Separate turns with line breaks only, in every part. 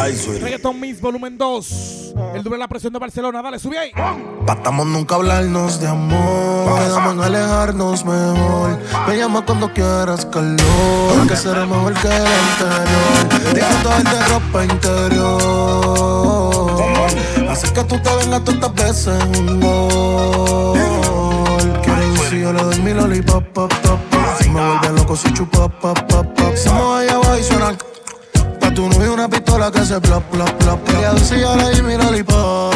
Ay, soy.
Reggaeton Mix Volumen 2. El doble de la presión de Barcelona. Dale, sube ahí.
Patamos nunca hablarnos de amor. Quedamos en alejarnos mejor. Me llama cuando quieras calor. Que será mejor que el anterior. Disfruto de ropa interior. Así que tú te vengas tantas veces un gol. Quiero si yo le doy mi lollipop, pop, pop, pop. Me vuelve loco si chupa, pop, pop, pop. Se mueve allá abajo y suena. Pa' tu novio una pistola que se plop, plop, plop. Ella dice yo le di mi lollipop.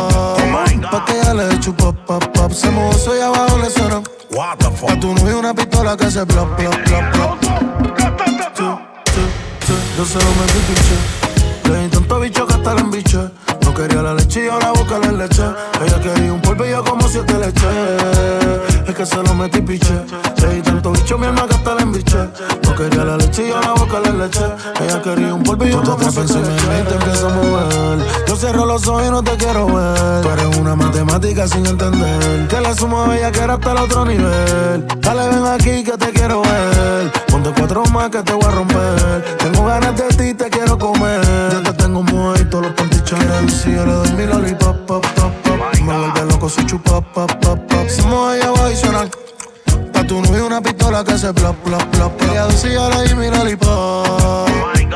Pa' que ella le chupa, pop, pop. Se mueve soy abajo le suena.
What the fuck?
Pa' tu novio una pistola que se plop, plop, plop, plop. Sí, sí, sí, yo se lo metí pinche. Le di tanto bicho que hasta la embiche. Quería la leche y yo la boca le leche. Ella quería un polvo y yo como siete leche. Es que se lo metí piche. Di tanto bicho mi alma que hasta la embiche. No quería la leche y yo la boca le leche. Ella quería un polvo y yo como siete leche. Y te empiezo a mover. Yo cierro los ojos y no te quiero ver. Tú eres una matemática sin entender. Que la suma bella que era hasta el otro nivel. Dale, ven aquí que te quiero ver. Ponte cuatro más que te voy a romper. Tengo ganas de ti, te quiero comer. Ya te tengo todos los pantichones. Si yo le doy mi lollipop, pop, pop, pop. Me vuelve loco si chupa, pop, pop, pop. Se mueve allá abajo y suena. Pa' tu novio una pistola que se plop, plop, plop. Ella dice yo le di mi lollipop.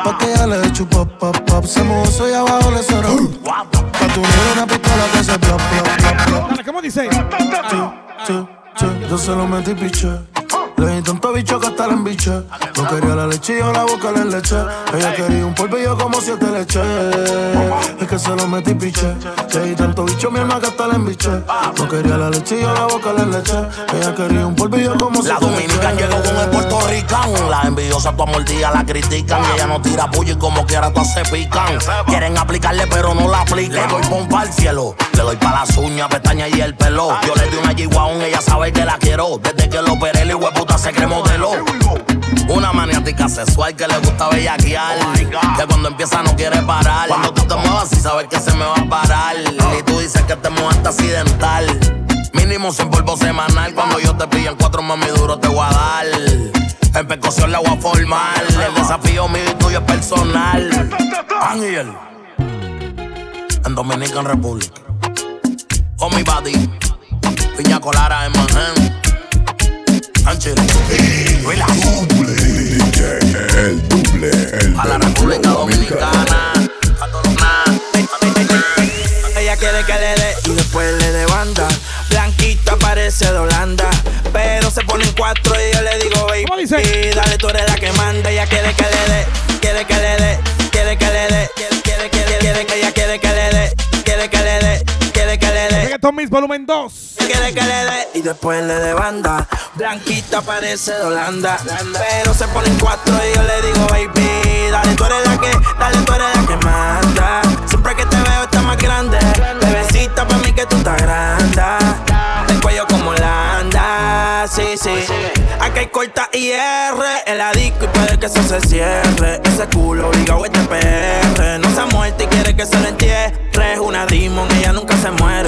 Pa' que ella le chupa, pop, pop. Se mueve soy abajo le suena. Pa' tu novio una pistola que se plop, plop, plop, plop.
Dale, ¿cómo dice?
Yo se lo metí piche. Le di tanto bicho que hasta la embiche. No quería la leche y yo la boca le leche. Ella quería un yo como siete leche. Es que se lo metí piche. Le di tanto bicho mi alma que hasta la embiche. No quería la leche y yo la boca le leche. Ella quería un polvo y yo como
La
siete
dominicana
leche.
llegó con el puertorrican. La envidiosa tu mordida la critican. Y ella no tira puño y como quiera todas se pican. Quieren aplicarle pero no la aplican. Le doy pompa al cielo. Le doy pa' las uñas, pestañas y el pelo. Yo le doy una G-Wagon, ella sabe que la quiero. Desde que lo operé, el hueputa se cree modelo. Una maniática sexual que le gusta bellaquear. que cuando empieza no quiere parar. Cuando tú te muevas, sí sabes que se me va a parar. Y tú dices que te muevaste accidental. Mínimo sin polvo semanal. Cuando yo te pillo en cuatro mami duro te voy a dar. En percusión la voy a formar. El desafío mío y tuyo es personal. Ángel. En Dominican Republic. Oh mi body. Piña colara en Manhattan.
El doble, el
A la República Dominicana. A todos
Ella quiere que le dé y después le dé banda. Blanquita parece de Holanda, pero se ponen cuatro y yo le digo, baby, dale, tú eres la que manda. Ella quiere que le dé, quiere que le dé,
Mix Volumen 2.
Quiere que le dé y después le dé banda. Blanquita parece de Holanda, pero se ponen cuatro y yo le digo, baby, dale, tú eres la que, dale, tú eres la que manda. Siempre que te veo está más grande. Bebecita para mí que tú estás grande. El cuello como Holanda, sí, sí. Aquí hay corta IR, el disco y puede que eso se cierre. Ese culo obligado este PR. No se ha muerto y quiere que se lo entierre. Es una demon, ella nunca se muere.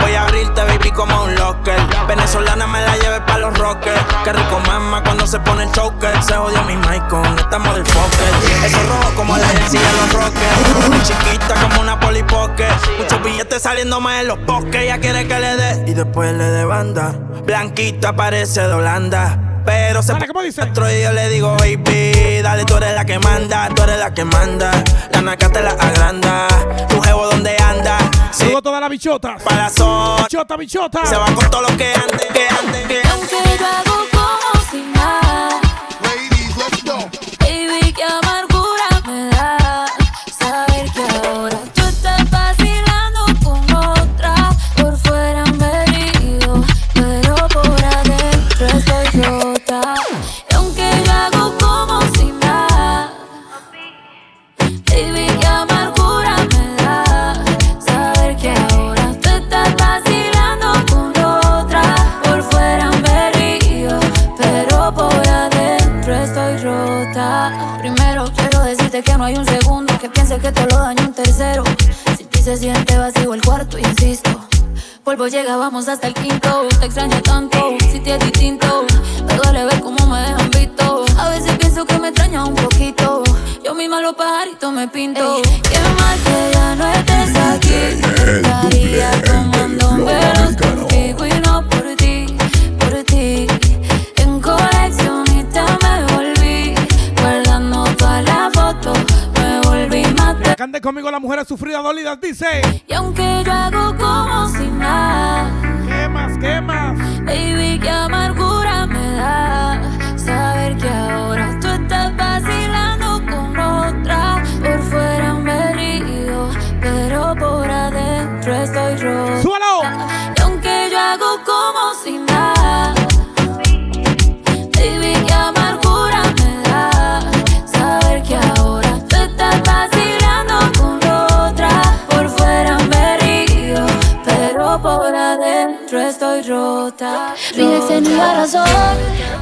voy a abrirte, baby, como un locker. Venezolana me la lleve pa' los rockers. Qué rico mama cuando se pone el choker. Se jodió mi mic con esta motherfucker. Eso rojo como la jersey de los rockers. Chiquita como una polipoque. Muchos billetes saliendo más en los bosques. Ella quiere que le dé y después le dé banda. Blanquita parece de Holanda. Pero se otro y yo le digo, baby, dale, tú eres la que manda, tú eres la que manda. La naca te la agranda. Tu jevo donde anda. Sí,
Saludo a todas las bichotas.
para la zona.
Bichota, bichota.
Se va con todo lo que ande, que ande, que ande.
Aunque yo hago hay un segundo que piense que te lo daño un tercero. Si ti se siente vacío el cuarto, insisto. Polvo llega, vamos hasta el quinto. Te extraño tanto, si te es distinto. Me duele ver cómo me dejan visto. A veces pienso que me extraña un poquito. Yo misma los pajaritos me pinto. Qué mal que ya no estés aquí. Estaría tomando velos contigo y
Cante conmigo las mujeres sufridas dolidas. Dice.
Y aunque yo hago como si nada.
¿Qué más? ¿Qué más?
Baby, qué amargura me da saber que ahora tú estás vacilando con otra. Por fuera me río, pero por adentro estoy rota. Estoy rota. Mi ex tenía razón,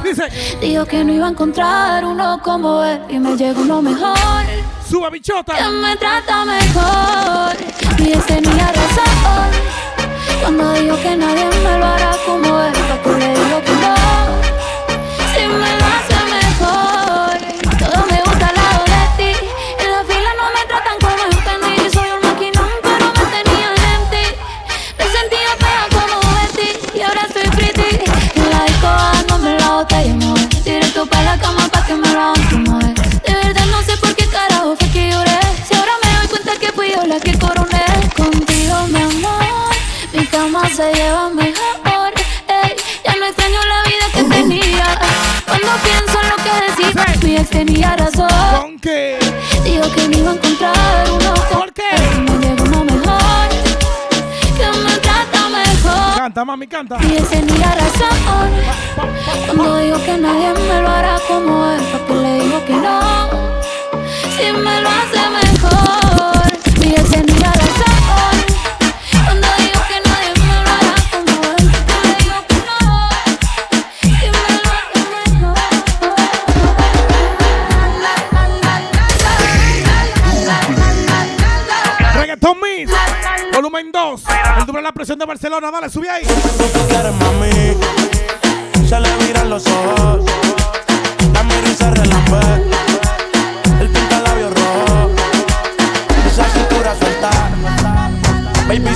Dice.
dijo que no iba a encontrar uno como él y me llegó uno mejor
Suba, bichota.
que me trata mejor. Y él tenía razón cuando dijo que nadie me lo hará como él. Porque le digo que no, si me
presión de Barcelona. Dale, sube ahí.
Tú quieres, mami. Se le viran los ojos. La se relambe. El pinta labios rojo. Esa cintura suelta. Baby,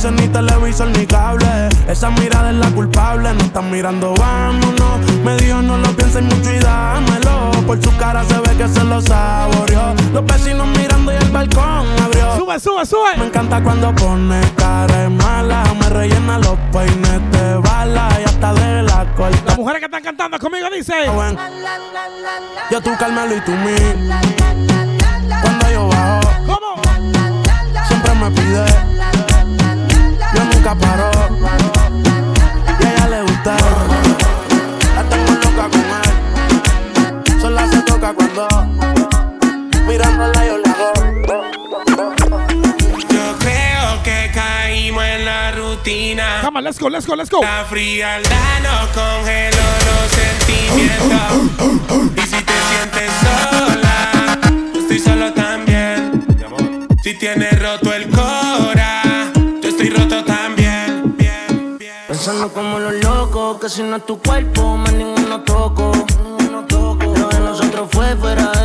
hubiese ni televisor ni cable Esa mirada es la culpable No están mirando, vámonos Me dijo no lo pienses mucho y dámelo Por su cara se ve que se lo saboreó Los vecinos mirando y el balcón abrió
Sube, sube,
me
sube.
encanta cuando pone cara mala, me rellena los peines de bala y hasta de la corta.
Las mujeres que están cantando conmigo dice.
Ven, Yo tú Carmelo y tú mí. Cuando yo bajo,
¿Cómo?
siempre me pide. Yo nunca paro. Y a ella le gusta. La tengo loca con él. Sola se toca cuando mirándola yo le hago.
Yo creo que caímos en la rutina.
Come on, let's go, let's go, let's go.
La frialdad nos congeló los sentimientos. Y si te sientes sola, yo estoy solo también. Si tienes roto el cora,
Pensando como los locos, que si no es tu cuerpo, más ninguno toco. Lo de nosotros fue
fuera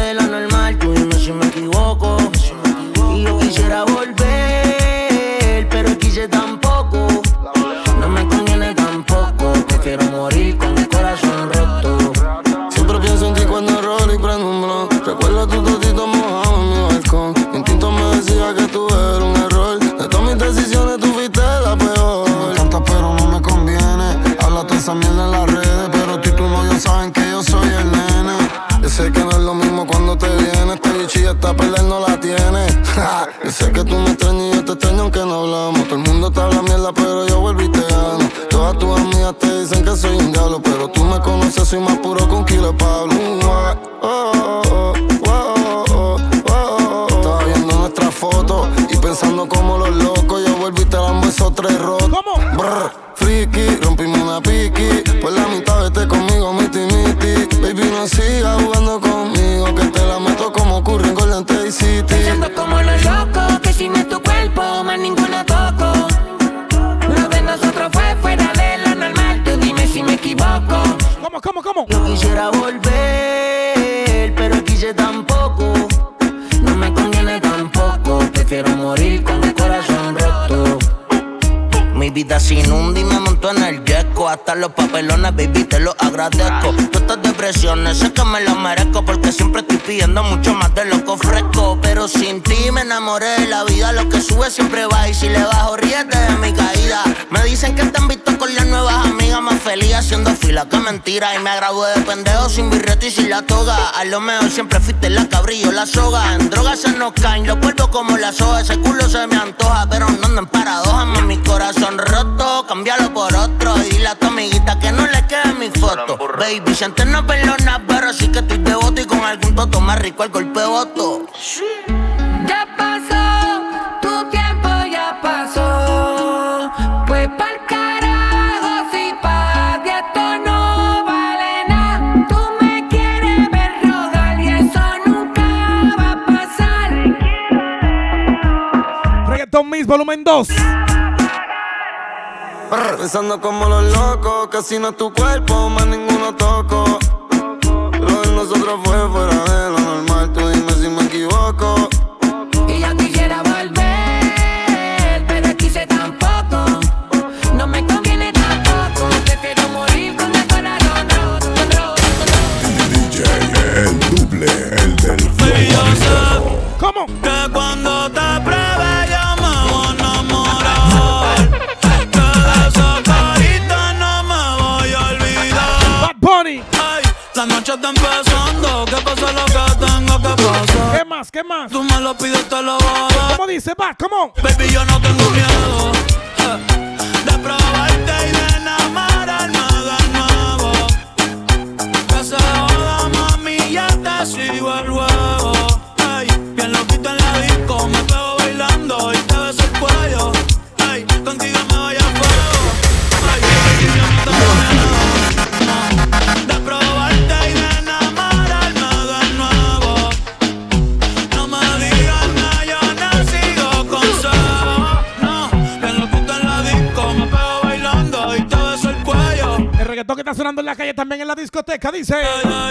no
sigas jugando conmigo, que te la meto como ocurre en Golden State City.
Pensando como los locos, que si no es tu cuerpo, más ninguno toco. Lo de nosotros fue fuera de lo normal, tú dime si me equivoco.
¿Cómo, cómo, cómo?
Yo quisiera volver, pero quise tampoco. No me conviene tampoco. Prefiero morir con el corazón roto.
Mi vida sin un día me montó en el Hasta los papelones, baby, te lo agradezco. Todas estas depresiones, sé que me las merezco. Porque siempre estoy pidiendo mucho más de lo que ofrezco. Pero sin ti me enamoré la vida. Lo que sube siempre va. Y si le bajo, ríete de mi caída. Me dicen que te han visto con las nuevas amigas. Más feliz haciendo fila que mentira. Y me gradué de pendejo sin birrete y sin la toga. A lo mejor siempre fuiste la cabrillo, la soga. En drogas se nos caen, los cuerpos como la soga. Ese culo se me antoja, pero no ando en paradoja. Más mi corazón roto, cámbialo por otro. Y dile a tu amiguita que no le quede mi foto. Baby, si antes no perdona, pero sí que estoy devoto. Y con algún toto más rico el golpe de voto.
Ya pasó, tu tiempo ya pasó. Pues pa'l carajo, si pa' ti esto no vale nada. Tú me quieres ver rodar y eso nunca va a pasar.
Reggaeton Miss, volumen 2.
Brr, Pensando como los locos, que si no es tu cuerpo, más ninguno toco. Lo de nosotros fue fuera de lo normal, tú dime si me equivoco.
Y yo quisiera volver, pero quise tampoco. No me conviene tampoco. Prefiero morir con el corazón roto, roto,
El duple, el del
¿Cómo?
Que cuando está empezando. Que pase lo que tenga que pasar.
¿Qué más? ¿Qué más?
Tú me lo pides, te lo voy a dar.
¿Cómo dice? Bad, come on.
Baby, yo no tengo miedo
discoteca dice.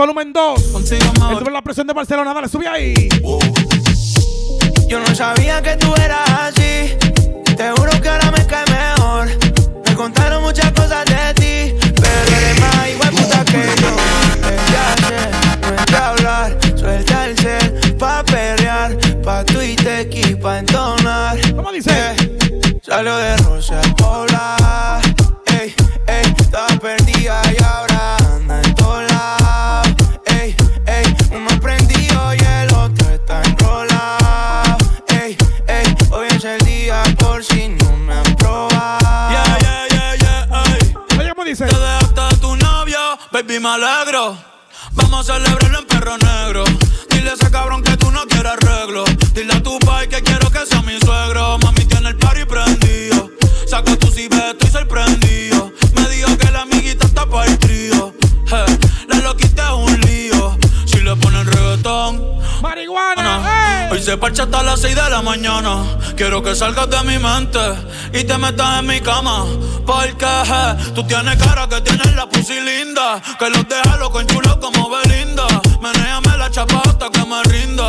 Volumen 2.
Contigo
El
mejor.
duro de la presión de Barcelona, dale, sube ahí.
Yo no sabía que tú eras así. Te juro que ahora me cae mejor. Me contaron muchas cosas de ti, pero eres más igual puta que yo. No es de hablar, suelta el cel pa' perrear, pa' Twitter y pa' entonar. Me
alegro. Vamos a celebrarlo en Hoy se parcha hasta las 6 de la mañana. Quiero que salgas de mi mente y te metas en mi cama. Porque je, tú tienes cara que tienes la pussy linda. Que los deja loco en chulo como Belinda. Menéame la chapa hasta que me rinda.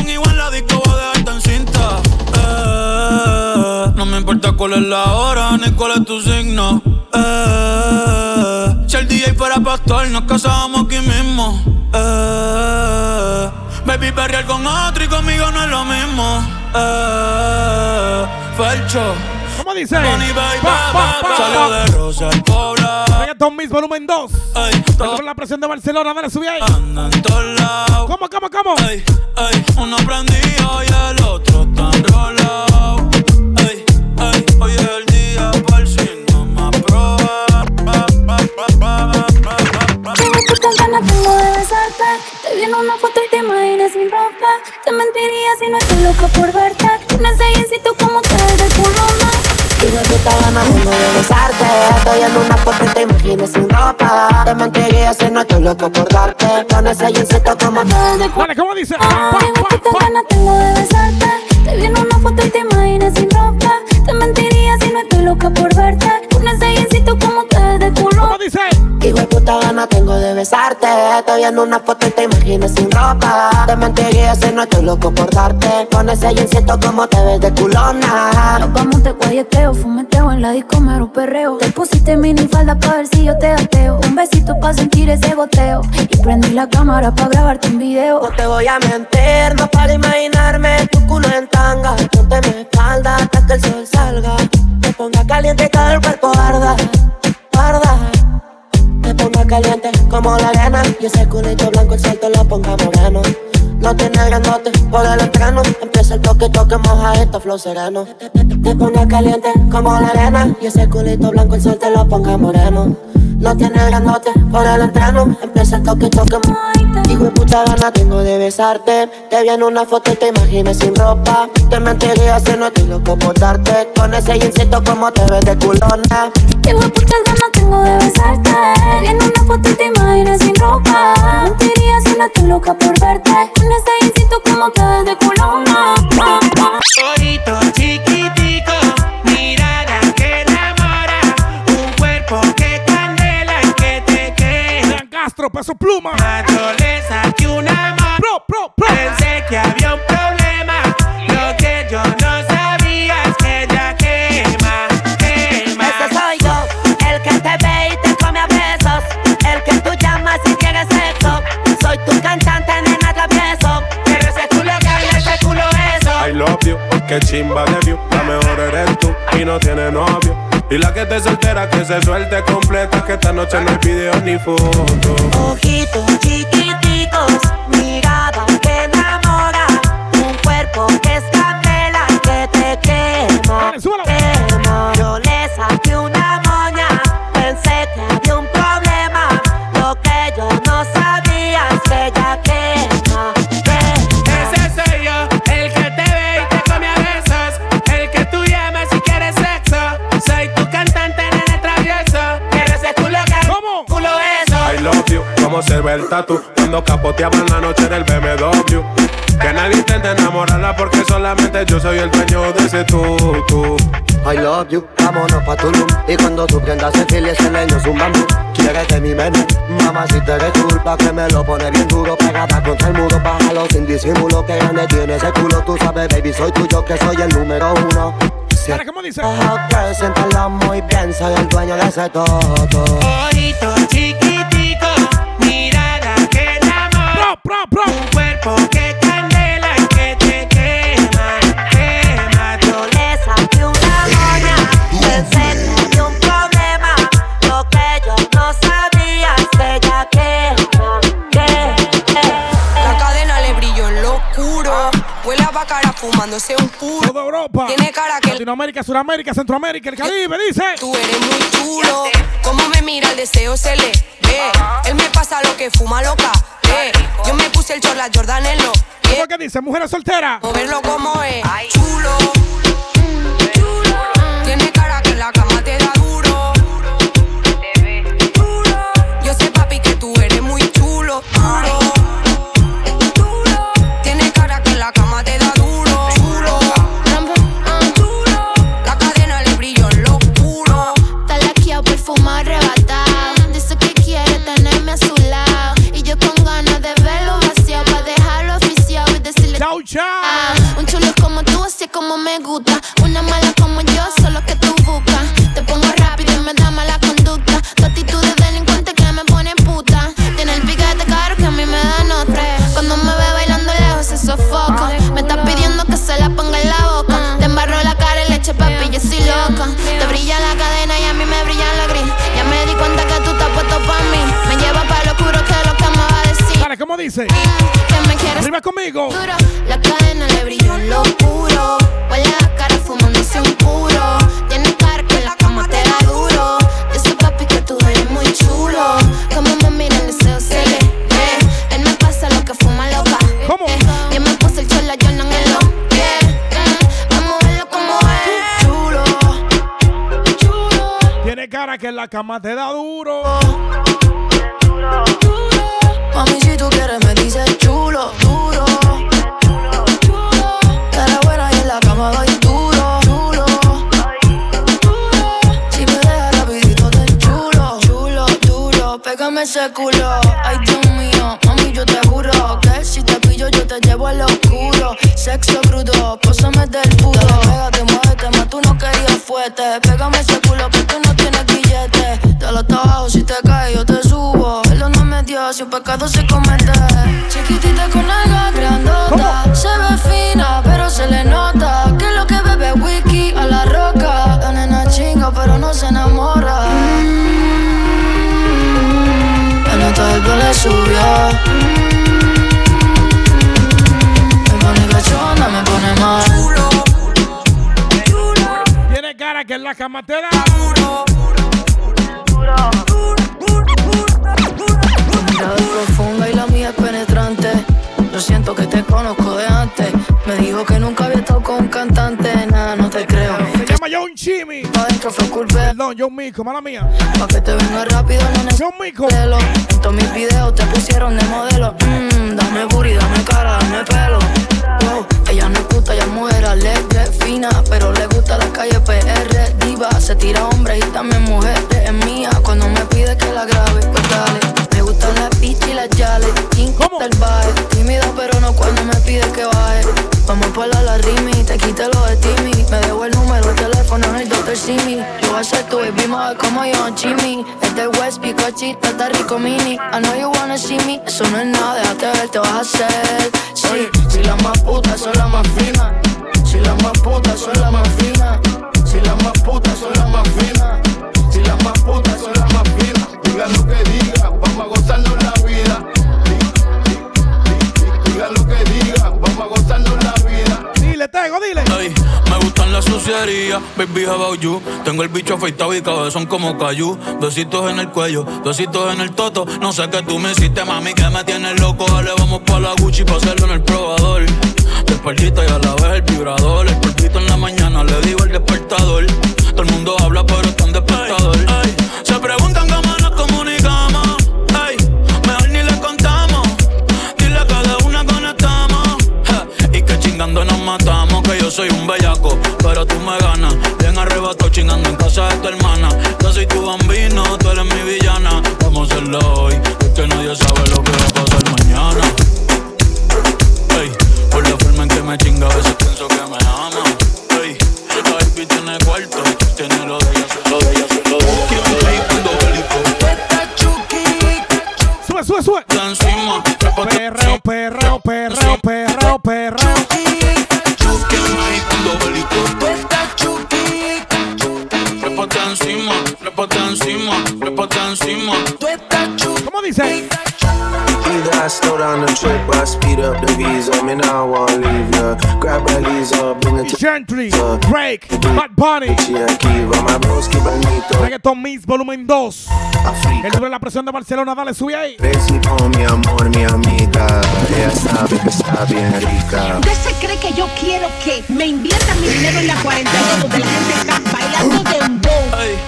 Un igual la disco voy a dejarte en cinta. Eh, no me importa cuál es la hora ni cuál es tu signo. Eh, si el DJ fuera pastor, nos casábamos aquí mismo. Eh, baby, perrear con otro y conmigo no es lo mismo. Eh, Felcho,
¿Cómo dice?
Money, baby,
Pa, pa, pa,
salió de Rosa al Pobla.
Reggaeton Miss, volumen 2.
Ey,
de la presión de Barcelona, dale, sube ahí.
anda en todos lados.
¿Cómo, cómo, cómo?
Ey, ey, uno prendido y el otro está enrolado. Ey, ey, hoy es el día por si no me aprueba.
Ganas tengo de besarte Te vi en una foto y te imaginas sin ropa. Te mentiría si no estoy loca por verte. Un ensayecito como te de tu luna
Tengo puta ganas tengo de besarte. Estoy en una foto y te imaginas sin ropa. Te mentiría si no estoy loco por darte. Con ese jeansito como te
Te de
Dale, ¿cómo dice?
Ah, putas
pa.
ganas tengo de besarte Te vi en una foto y te imaginas sin ropa. Te mentiría si no estoy loca por verte. Un ensayecito como te de tu
¿Cómo dice?
Hijo de puta gana tengo de besarte Estoy en una foto y te imaginas sin ropa Te mentiría si no estoy loco por darte Con ese jeansito como te ves de culona
Nos vamos de guayeteo, fumeteo en la disco, mero perreo. Te pusiste mini falda pa' ver si yo te gateo. Un besito pa' sentir ese goteo. Y prendí la cámara pa' grabarte un video.
No te voy a mentir, no para imaginarme tu culo en tanga Ponte mi espalda hasta que el sol salga Te ponga caliente y todo el cuerpo arda, Te caliente como la arena. Y ese culito blanco el sol lo ponga moreno No tiene grandote por el entreno. Empieza el toque, toque, moja esto, flow sereno. Te, ponga caliente como la arena. Y ese culito blanco el sol te lo ponga moreno No tiene grandote por el entreno. Empieza el toque, toque, Hijo de puta gana tengo de besarte. Te vi en una foto y te imaginas sin ropa. Te mentiría si no estoy loco por darte. Con ese jeansito como te ves de culona.
Qué putas ganas tengo de besarte. En una foto y te imaginas sin ropa. Mentiría si no estoy loca por verte. Un ensayecito como te ves de culona.
Ojito chiquitico, mirada que enamora, un cuerpo que candela y que te queda.
Castro, peso pluma.
Yo le saqué un amor,
Pro, pro, pro.
pensé que había un que
chimba de view, la mejor eres tú y no tiene novio. Y la que te soltera que se suelte completa, que esta noche no hay video ni foto.
Ojitos chiquiticos, mirada que enamora Un cuerpo que es
como se ve el tatu. Cuando capoteaban la noche del BMW. Que nadie intente enamorarla porque solamente yo soy el dueño de ese tú, tú.
I love you, vámonos pa' Tulum. Y cuando tú prendas el fil y ese leño es un bambú. Quieres que mi menú, mamá si te eres culpa que me lo pone bien duro. Pegada contra el muro, bájalo sin disimulo Que grande tiene ese culo, tú sabes baby soy tuyo que soy el número uno. Si
Dale, ¿cómo dice?
que siéntalo muy bien, soy el dueño de ese todo
Ojito chiquitico, enamora.
Pro, pro, pro.
Un cuerpo que
Fumándose un puro.
Toda Europa.
Tiene cara que
Latinoamérica, Sudamérica, Centroamérica, el Caribe, dice.
tú eres muy chulo. Como me mira el deseo se le ve. Él me pasa lo que fuma loca. ve. Yo me puse el chorla Jordan en lo.
¿Cómo que dice? Mujeres solteras.
Moverlo como es. Chulo. Tiene cara que la cama cara que en la cama te da duro. Mami, si tú quieres me dices chulo, duro. Cara buena y en la cama doy duro, chulo. Si me dejas rapidito te chulo, chulo, duro. Pégame ese culo, ay Dios mío, mami yo te juro que te pillo yo te llevo al oscuro. Sexo crudo, pósame del puto. Pégate, muévete, más tú no querías fuerte. Pégame ese culo que tú no tienes billete. Dale hasta abajo, si te caes yo te subo. Perdóname Dios si un pecado se comete. Chiquitita con alga grandota. Se ve fina, pero se le nota. Que lo que bebe whisky a la roca. La nena chinga, pero no se enamora. Del pelo le subió. Pone mal.
Tiene cara que en la cama te da
Tu mirada es profunda y la mía es penetrante. Yo siento que te conozco de antes. Me dijo que nunca había estado con un cantante. Nada, no te creo.
Se llama John Chimmy.
Pa' adentro fue culpe.
Perdón, John Mico, mala mía.
Pa' que te venga rápido, no necesito
John Mico.
En todos mis videos te pusieron de modelo. Mmm, dame booty, dame cara, dame pelo. Ella no es puta, ella es mujer alegre, fina, pero le gusta la calle PR. Diva, se tira hombre y también mujer. Es mía cuando me pide que la grabe, pues dale. Gustan las y las yales. King del baile. Tímida, pero no cuando me pide que baje. Vamos por la, la rimi, te quite lo de Timmy. Me debo el número de teléfono en el Dr. Simi. Yo voy a ser tu baby mother como yo, Jimmy. Es del West, picochita, está rico mini. I know you wanna see me. Eso no es nada, déjate ver, te vas a hacer. Sí, si las más putas son las más finas. Si las más putas son las más finas. Si las más putas son las más finas.
Si las más putas son las más finas, diga lo que diga,
tengo, dile.
Ey, me gustan las sucierías, baby how about you Tengo el bicho afeitado y cabezón como cayú Besitos en el cuello, besitos en el toto. No sé qué tú me hiciste, mami, que me tienes loco. Dale, vamos pa' la Gucci pa' hacerlo en el probador. De espaldita y a la vez el vibrador. El polvito en la mañana, le digo el despertador. Todo el mundo habla, pero está en despertador. Se preguntan cómo nos comunicamos yo soy un bellaco, pero tú me ganas. Bien arrebato chingando en casa de tu hermana. Yo soy tu bambino, tú eres mi villana. Vamos a hacerlo hoy, porque nadie sabe lo que va a pasar mañana. Ey, por la forma en que me chinga, a veces pienso que me ama. Ey, la baby tiene cuarto, tiene lo de ella, lo de ella, lo de ella. Ey, cuando bélico.
Sube, sube, sube.
Encima,
Perreo, perreo, perreo, perreo, perreo.
Encima.
¿Cómo dice?
Either I slow down the trip or I speed up the visa. Me now I wanna leave ya. Grab my Lisa, bring it to
Gentry, Drake, Bad Bunny.
Kiva. My bros keep bonito.
Reggaeton Mix Volumen 2. El duro de la presión de Barcelona, dale, sube ahí.
Basic on mi amor, mi amiga. Ella sabe que está bien rica.
¿Usted se cree que yo quiero que me invierta mi dinero en la cuarentena donde la gente está bailando dembow?
Ey, ey,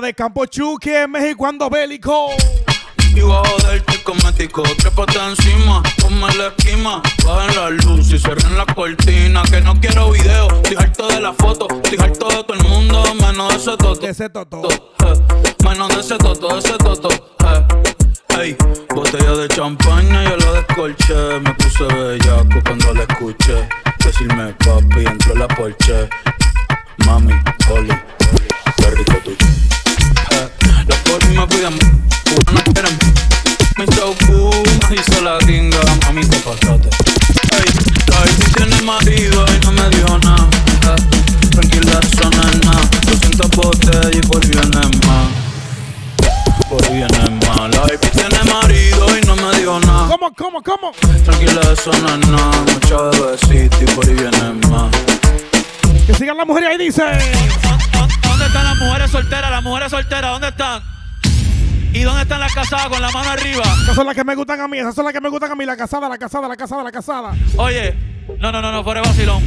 de Campo Chucky en México, ando bélico.
Y bajo del cosmético, trépate encima, ponme la esquima, bajen la luz y cierren la cortina. Que no quiero video, estoy harto de la foto, estoy harto de todo el mundo, menos de ese toto. Eh, menos de ese toto, de ese toto. eh. Botella de champaña, yo la descolché. Me puse bellaco cuando la escuché. Decirme papi, entró la porche. Mami, Oli, qué rico tú. Eh, los polis me cuidan, no quieren.
¿Cómo, cómo?
Tranquila, eso no es nada. Mucha bebecita y por ahí vienes más.
Que sigan las mujeres ahí, dice.
¿Dónde están las mujeres solteras? Las mujeres solteras, ¿dónde están? ¿Y dónde están las casadas con la mano arriba?
Esas son las que me gustan a mí, esas son las que me gustan a mí. La casada, la casada, la casada, la casada.
Oye, no, no, no, no, fuera de vacilón.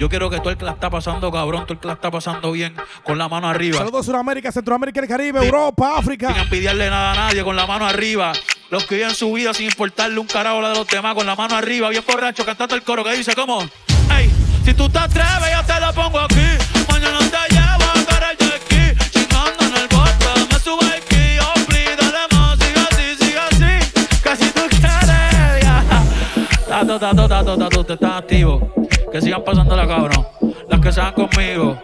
Yo quiero que tú el que la está pasando, cabrón, tú el que la está pasando bien, con la mano arriba.
Saludos Sudamérica, Centroamérica, el Caribe, Europa, África.
Sin envidiarle nada a nadie, con la mano arriba. Los que viven su vida sin importarle un carajo la de los demás, con la mano arriba, bien borracho, cantando el coro que dice, ¿cómo? Ey, si tú te atreves, yo te lo pongo aquí. Mañana te llevo a el jet ski. Chingando en el bote, me sube. Oh, please, dale más, sigue así, sigue así. Que si tú quieres, ya. Tato, tato, tato, tato, te estás activo. Que sigan pasando la cabrón. Las que sean conmigo.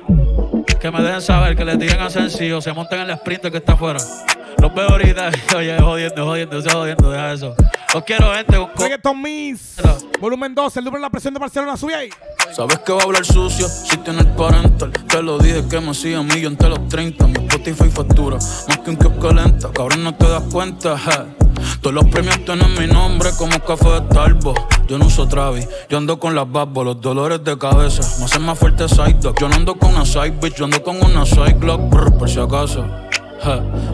Que me dejen saber, que les digan a sencillo, se monten en el sprint que está afuera. Los veo ahorita, oye, jodiendo, jodiendo, se jodiendo, deja eso. Los quiero, gente.
Reggaeton Miss. Volumen 2, el duro de la presión de Barcelona, sube ahí.
Sabes que va a hablar sucio si tiene el parental. Te lo dije que me hacía millo entre los 30. Mi Spotify factura más que un kiosco lenta. Cabrón, no te das cuenta, je. Todos los premios tienen mi nombre como café de Starbucks. Yo no uso Travis, yo ando con las babos, los dolores de cabeza. Me hacen más fuerte side dog. Yo no ando con una side bitch, yo ando con una side Glock, brr, por si acaso.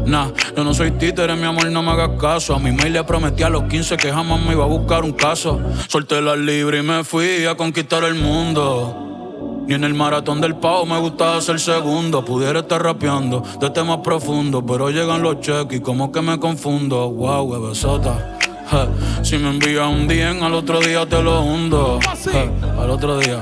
Nah, yo no soy títere, mi amor, no me hagas caso. A mi mail le prometí a los 15 que jamás me iba a buscar un caso. Solté la libre y me fui a conquistar el mundo. Ni en el maratón del pavo me gustaba ser segundo. Pudiera estar rapeando de temas profundos, pero llegan los cheques y como que me confundo. Wow, bebesota. Je, Si me envías un día, al otro día te lo hundo. Al otro día,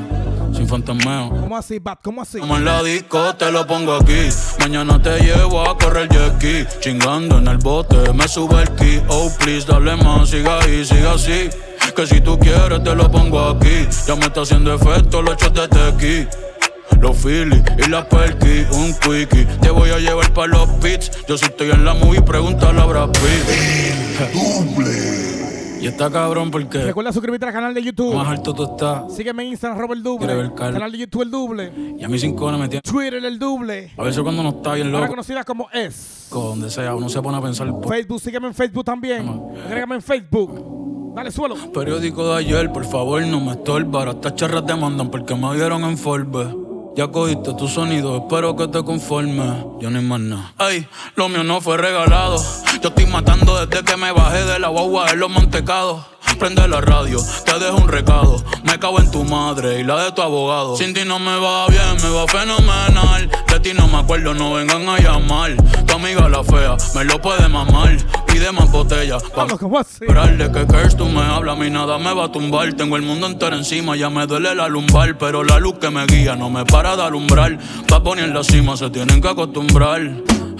sin fantasmeo.
¿Cómo así, Bat? ¿Cómo así?
Como en la disco te lo pongo aquí. Mañana te llevo a correr jet ski. Chingando en el bote, me sube el ki. Oh, please, dale más, siga ahí, siga así. Que si tú quieres te lo pongo aquí. Ya me está haciendo efecto los shots de tequi. Los Phillies y las Perky, un quickie. Te voy a llevar para los pits. Yo si estoy en la movie, pregúntale a Brad Pitt. Y está cabrón porque
Recuerda suscribirte al canal de YouTube.
más alto tú estás.
Sígueme en Instagram, Robert
Carlos.
Canal de YouTube, el Double.
Y a mí sin cojones me tiene.
Twitter, el Double.
A veces cuando no está bien
Ahora
loco,
conocida como S.
donde sea, uno se pone a pensar. "Pues,
Facebook, sígueme en Facebook también. Agrégame en Facebook. Dale, suelo.
Periódico de ayer, por favor, no me estorba. Ahora estas charras te mandan porque me vieron en Forbes. Ya cogiste tu sonido, espero que te conformes. Yo no más nada. Ay, lo mío no fue regalado. Yo estoy matando desde que me bajé de la guagua de los mantecados. Prende la radio, te dejo un recado. Me cago en tu madre y la de tu abogado. Sin ti no me va bien, me va fenomenal. De ti no me acuerdo, no vengan a llamar. Tu amiga la fea, me lo puede mamar. Pide más botella. Pa' Esperarle que curse tú me hablas, a mí nada me va a tumbar. Tengo el mundo entero encima, ya me duele la lumbar. Pero la luz que me guía no me para de alumbrar. Pa' poner en la cima, se tienen que acostumbrar.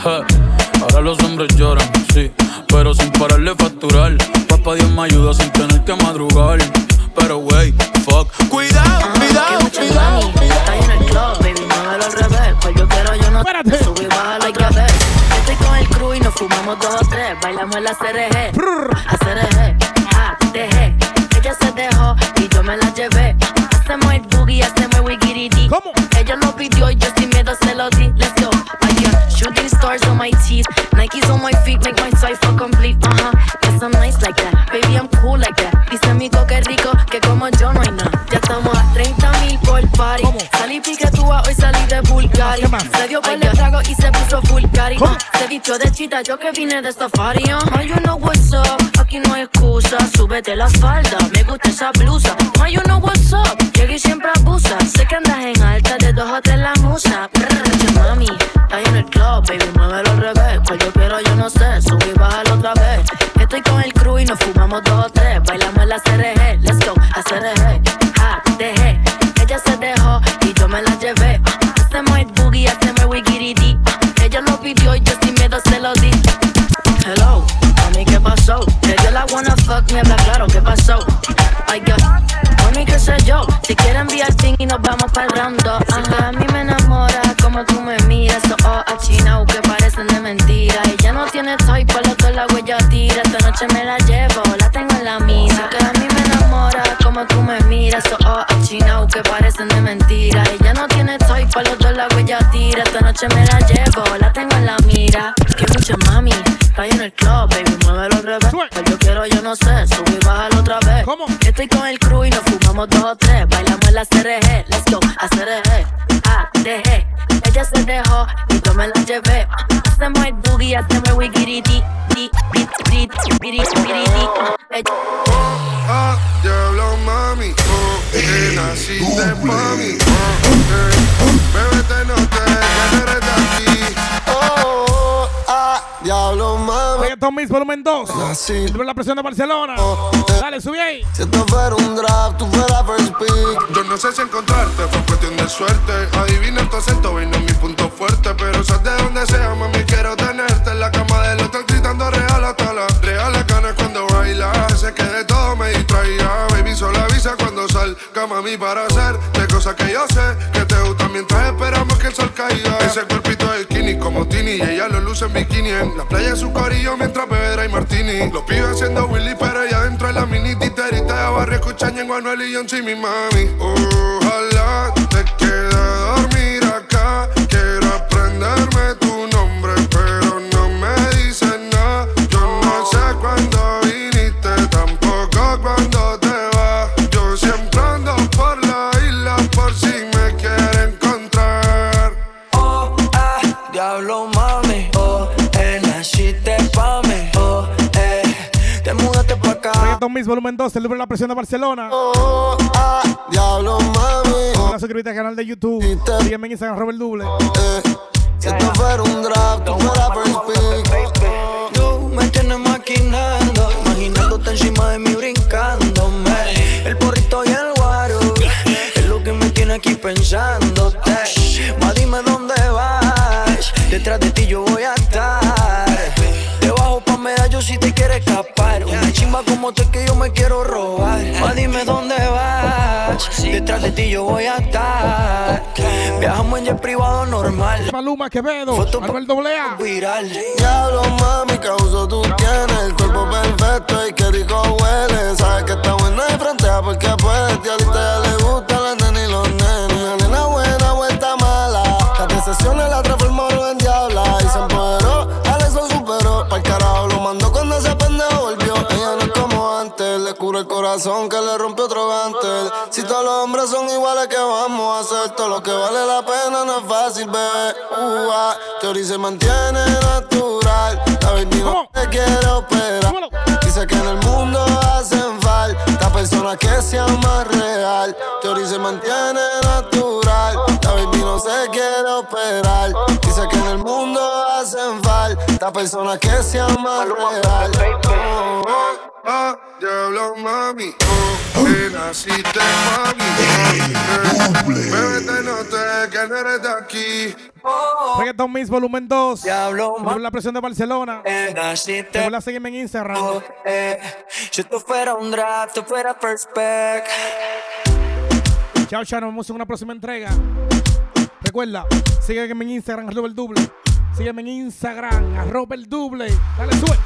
Ahora los hombres lloran, sí, pero sin pararle facturar. Papá Dios me ayuda sin tener que madrugar. Pero wey, fuck. Cuidado, cuidado, cuidado.
Está en el club, baby, muévelo al revés. Pues yo quiero, yo no sé. Subí, bájalo otra vez. Estoy con el crew y nos fumamos dos o tres. Bailamos en la CRG. A CRG, A, DG. Ella se dejó y yo me la llevé. Hacemos el boogie, hacemos el wigiriti.
¿Cómo?
Ella lo pidió y yo sin miedo se lo di. Stars on my teeth. Nikes on my feet make my cipher complete. Uh huh. Yes, I'm nice like that. Baby, I'm cool like that. Dice mi que rico, que como yo no hay nada. Ya estamos a 30 mil por party. Salí piquetúa, hoy salí de Bulgari. Se dio por el trago y se puso full cari. Uh, se vistió de chita, yo que vine de safari. Uh. Oh, you know what's up, aquí no hay excusa. Súbete la falda, me gusta esa blusa. Oh, you know what's up, llegué y siempre abusa. Sé que andas en alta, de dos o tres la musa. Brr, mami, está en el club, baby. Pues yo quiero, yo que
naciste pa' mí, oh, eh, te no eres de aquí.
Oh, ah, diablo, mami.
Reggaeton Mix volumen 2.
Así.
Sube la presión de Barcelona. Dale, sube ahí.
Si esto fuera un draft, tú fueras first pick.
Yo no sé si encontrarte, fue cuestión de suerte. Adivina tu acento, y no es mi punto fuerte. Pero sabes de donde sea, mami, quiero tenerte en la cama del hotel gritando real hasta la reales ganas cuando baila. Sé que de todo me cuando salga, mami, para hacer de cosas que yo sé que te gustan mientras esperamos que el sol caiga. Ese cuerpito de skinny como Tini y ella lo luce en bikini. En la playa su corillo mientras bebera y martini. Los pibes haciendo Willy, pero ella dentro de la mini titerita de barrio escuchan en Anuel y John mi mami. Ojalá
diablo mami. Oh, eh, naciste pa' mí. Oh, eh, te mudaste pa' acá.
Reggaeton Mix volumen 2. Sube la presión de Barcelona.
Oh, ah, diablo, mami.
No suscríbete al canal de YouTube. Sígueme en Instagram, Robert Double.
Eh, si esto fuera un draft, tú fueras first pick.
Tú me tienes maquinando, imaginándote encima de mí brincándome. El porrito y el guaro es lo que me tiene aquí pensándote. Escapar. Una chimba como tú es que yo me quiero robar. Ma, dime dónde vas, detrás de ti yo voy a estar. Viajamos en jet privado normal.
Maluma Quevedo. Manuel doble A.
Viral.
Diablo, mami, causo tú tienes el cuerpo perfecto y qué rico huele. Sabes que está buena y frontea porque puedes. Y ahorita ya le gusta la cura el corazón que le rompió otro gantel. Si todos los hombres son iguales, que vamos a hacer? Todo lo que vale la pena no es fácil, bebé. Uh, ah. Se mantiene natural. La baby no te quiere operar. Dice que en el mundo hacen falta persona que sea más real. Teoría se mantiene natural. La baby no se quiere operar. Dice que en el mundo hacen falta persona que sea más real.
Oh, oh, oh, diablo, mami. Oh, que naciste, mami. Bebé, te noté que no eres de aquí.
Reggaeton Mix Volumen 2.
Diablo,
Con la presión de Barcelona. Recuerda seguirme en Instagram.
Eh, si tú fuera un draft, tú fuera first pick.
Chao, chao. Nos vemos en una próxima entrega. Recuerda, sígueme en Instagram, arroba el doble. Sígueme en Instagram, arroba el doble. Dale, sube.